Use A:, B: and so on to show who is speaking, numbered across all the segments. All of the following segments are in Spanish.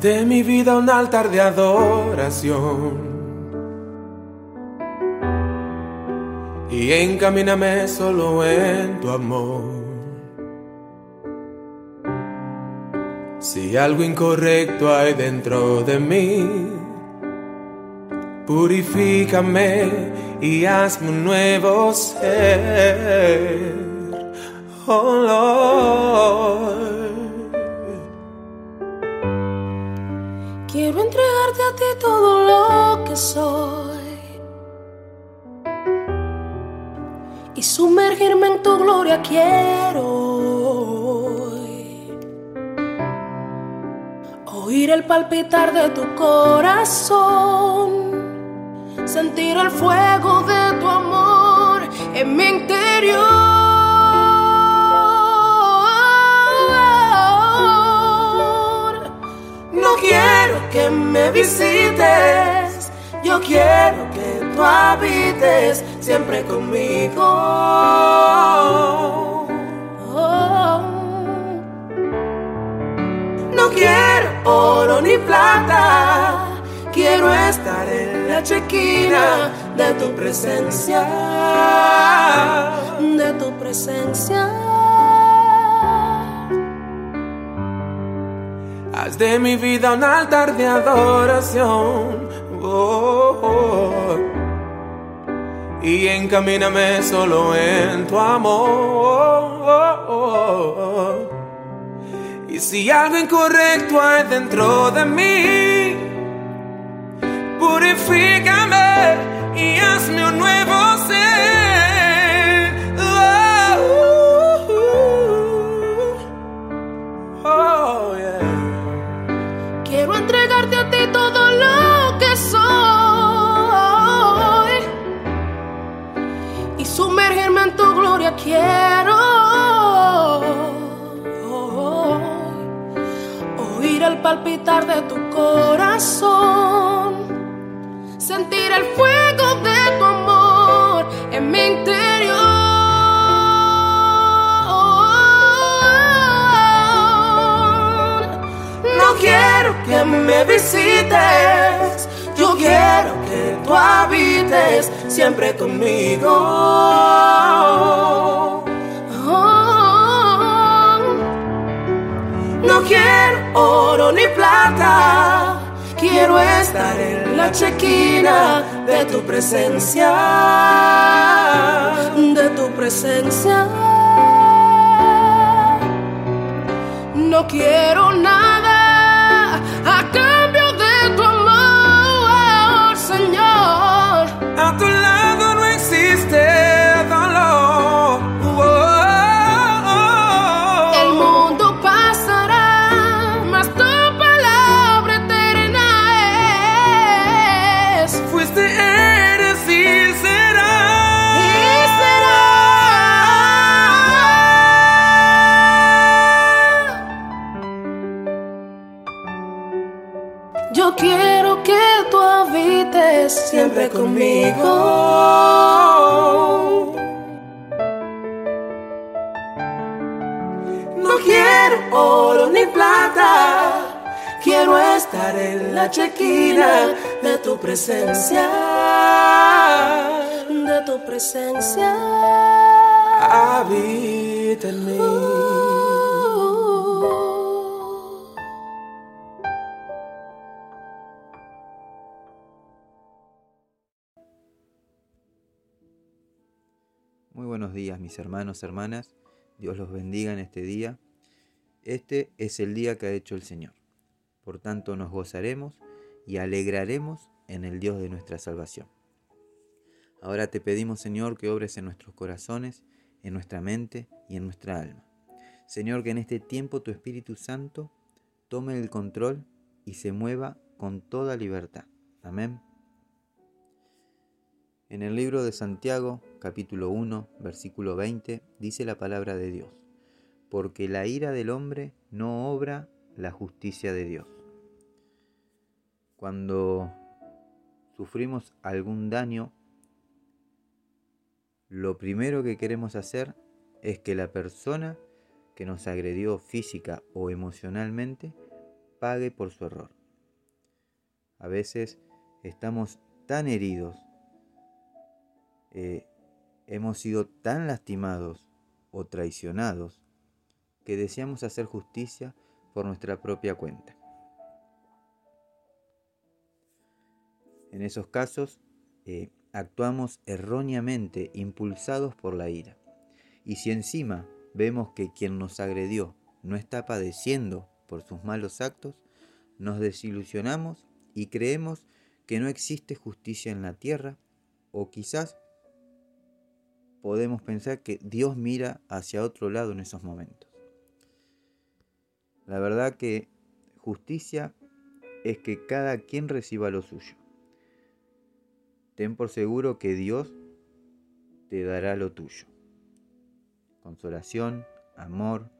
A: De mi vida un altar de adoración. Y encamíname solo en tu amor. Si algo incorrecto hay dentro de mí, purifícame y hazme un nuevo ser. Oh Lord.
B: Entregarte a ti todo lo que soy y sumergirme en tu gloria. Quiero oír el palpitar de tu corazón, sentir el fuego de tu amor en mi interior. Yo quiero que tú habites siempre conmigo. No quiero oro ni plata, quiero estar en la chequina de tu presencia, de tu presencia.
A: Haz de mi vida un altar de adoración. Oh. Y encamíname solo en tu amor. Y si algo incorrecto hay dentro de mí, purifícame
B: sentir el fuego de tu amor en mi interior. No quiero que me visites, yo quiero que tú habites siempre conmigo. No quiero oro ni plata, quiero estar en la chequina de tu presencia, de tu presencia. No quiero nada a siempre conmigo.
A: No quiero oro ni plata. Quiero estar en la chequina de tu presencia.
B: De tu presencia.
A: Habita en mí.
C: Buenos días mis hermanos, hermanas. Dios los bendiga en este día. Este es el día que ha hecho el Señor. Por tanto nos gozaremos y alegraremos en el Dios de nuestra salvación. Ahora te pedimos Señor que obres en nuestros corazones, en nuestra mente y en nuestra alma. Señor, que en este tiempo tu Espíritu Santo tome el control y se mueva con toda libertad. Amén. En el libro de Santiago, capítulo 1, versículo 20, dice la palabra de Dios, porque la ira del hombre no obra la justicia de Dios. Cuando sufrimos algún daño, lo primero que queremos hacer es que la persona que nos agredió física o emocionalmente pague por su error. A veces estamos tan heridos, eh, hemos sido tan lastimados o traicionados que deseamos hacer justicia por nuestra propia cuenta. En esos casos eh, actuamos erróneamente impulsados por la ira. Y si encima vemos que quien nos agredió no está padeciendo por sus malos actos, nos desilusionamos y creemos que no existe justicia en la tierra o quizás podemos pensar que Dios mira hacia otro lado en esos momentos. La verdad que justicia es que cada quien reciba lo suyo. Ten por seguro que Dios te dará lo tuyo. Consolación, amor,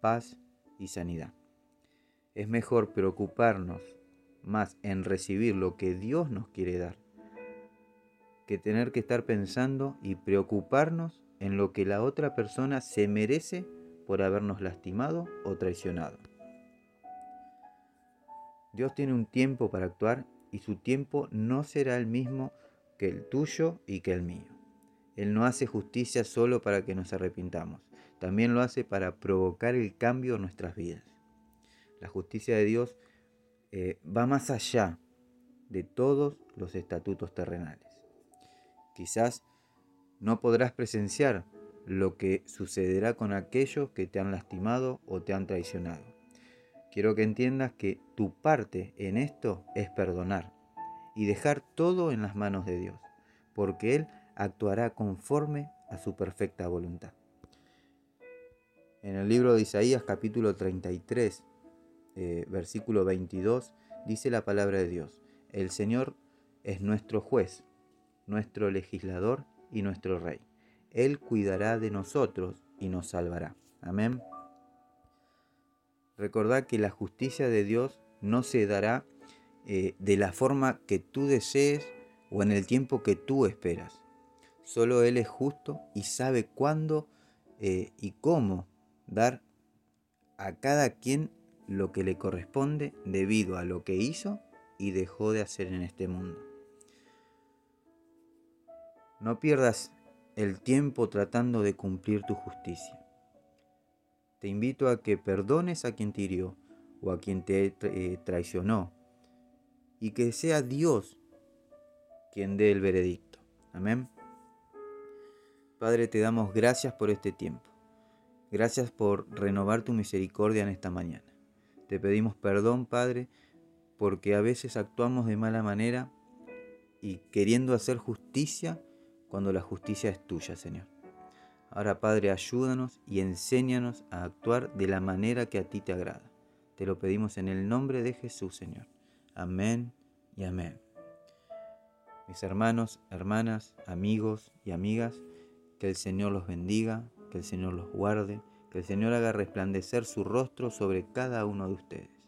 C: paz y sanidad. Es mejor preocuparnos más en recibir lo que Dios nos quiere dar que tener que estar pensando y preocuparnos en lo que la otra persona se merece por habernos lastimado o traicionado. Dios tiene un tiempo para actuar y su tiempo no será el mismo que el tuyo y que el mío. Él no hace justicia solo para que nos arrepintamos, también lo hace para provocar el cambio en nuestras vidas. La justicia de Dios eh, va más allá de todos los estatutos terrenales. Quizás no podrás presenciar lo que sucederá con aquellos que te han lastimado o te han traicionado. Quiero que entiendas que tu parte en esto es perdonar y dejar todo en las manos de Dios, porque Él actuará conforme a su perfecta voluntad. En el libro de Isaías capítulo 33, eh, versículo 22, dice la palabra de Dios, el Señor es nuestro juez nuestro legislador y nuestro rey. Él cuidará de nosotros y nos salvará. Amén. Recordad que la justicia de Dios no se dará eh, de la forma que tú desees o en el tiempo que tú esperas. Solo Él es justo y sabe cuándo eh, y cómo dar a cada quien lo que le corresponde debido a lo que hizo y dejó de hacer en este mundo. No pierdas el tiempo tratando de cumplir tu justicia. Te invito a que perdones a quien te hirió o a quien te eh, traicionó y que sea Dios quien dé el veredicto. Amén. Padre, te damos gracias por este tiempo. Gracias por renovar tu misericordia en esta mañana. Te pedimos perdón, Padre, porque a veces actuamos de mala manera y queriendo hacer justicia, cuando la justicia es tuya, Señor. Ahora, Padre, ayúdanos y enséñanos a actuar de la manera que a ti te agrada. Te lo pedimos en el nombre de Jesús, Señor. Amén y amén. Mis hermanos, hermanas, amigos y amigas, que el Señor los bendiga, que el Señor los guarde, que el Señor haga resplandecer su rostro sobre cada uno de ustedes.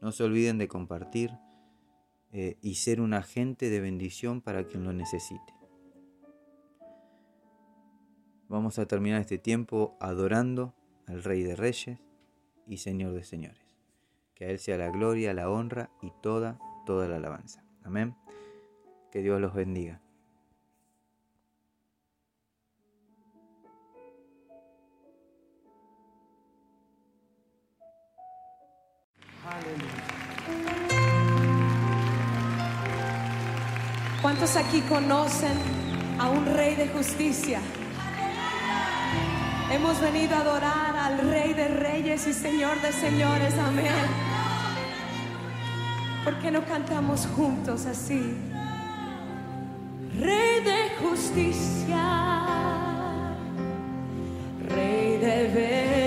C: No se olviden de compartir eh, y ser un agente de bendición para quien lo necesite. Vamos a terminar este tiempo adorando al Rey de Reyes y Señor de Señores. Que a Él sea la gloria, la honra y toda, toda la alabanza. Amén. Que Dios los bendiga.
D: ¿Cuántos aquí conocen a un rey de justicia? Hemos venido a adorar al Rey de Reyes y Señor de Señores. Amén. ¿Por qué no cantamos juntos así? Rey de justicia, Rey de verdad,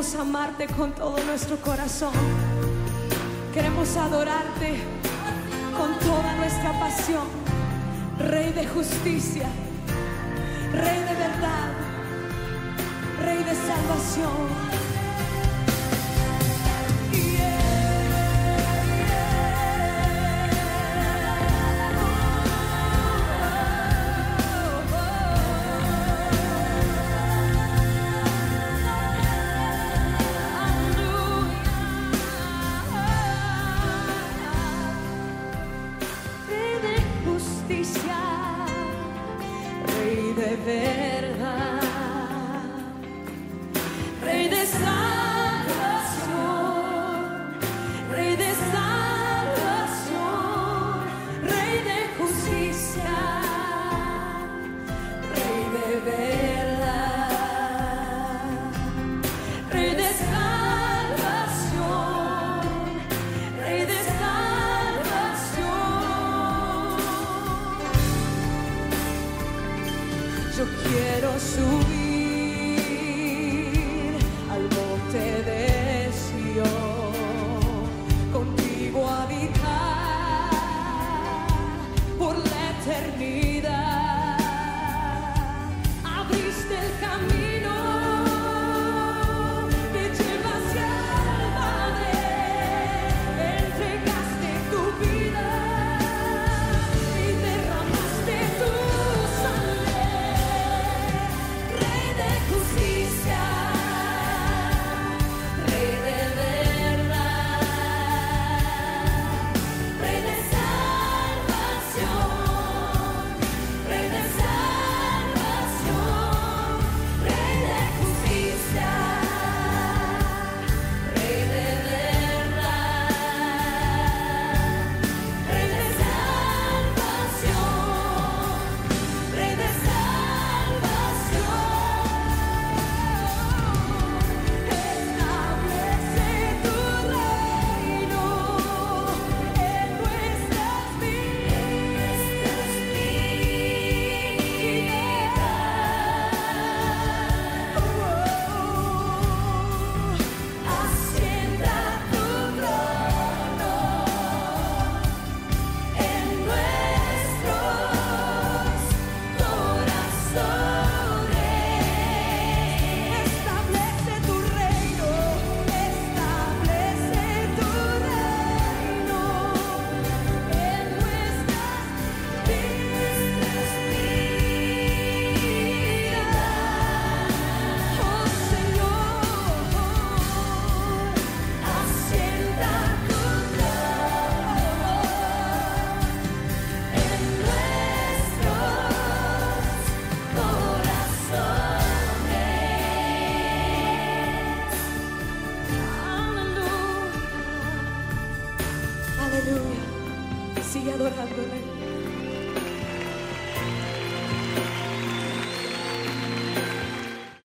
D: Queremos amarte con todo nuestro corazón. Queremos adorarte con toda nuestra pasión. Rey de justicia, Rey de verdad, Rey de salvación.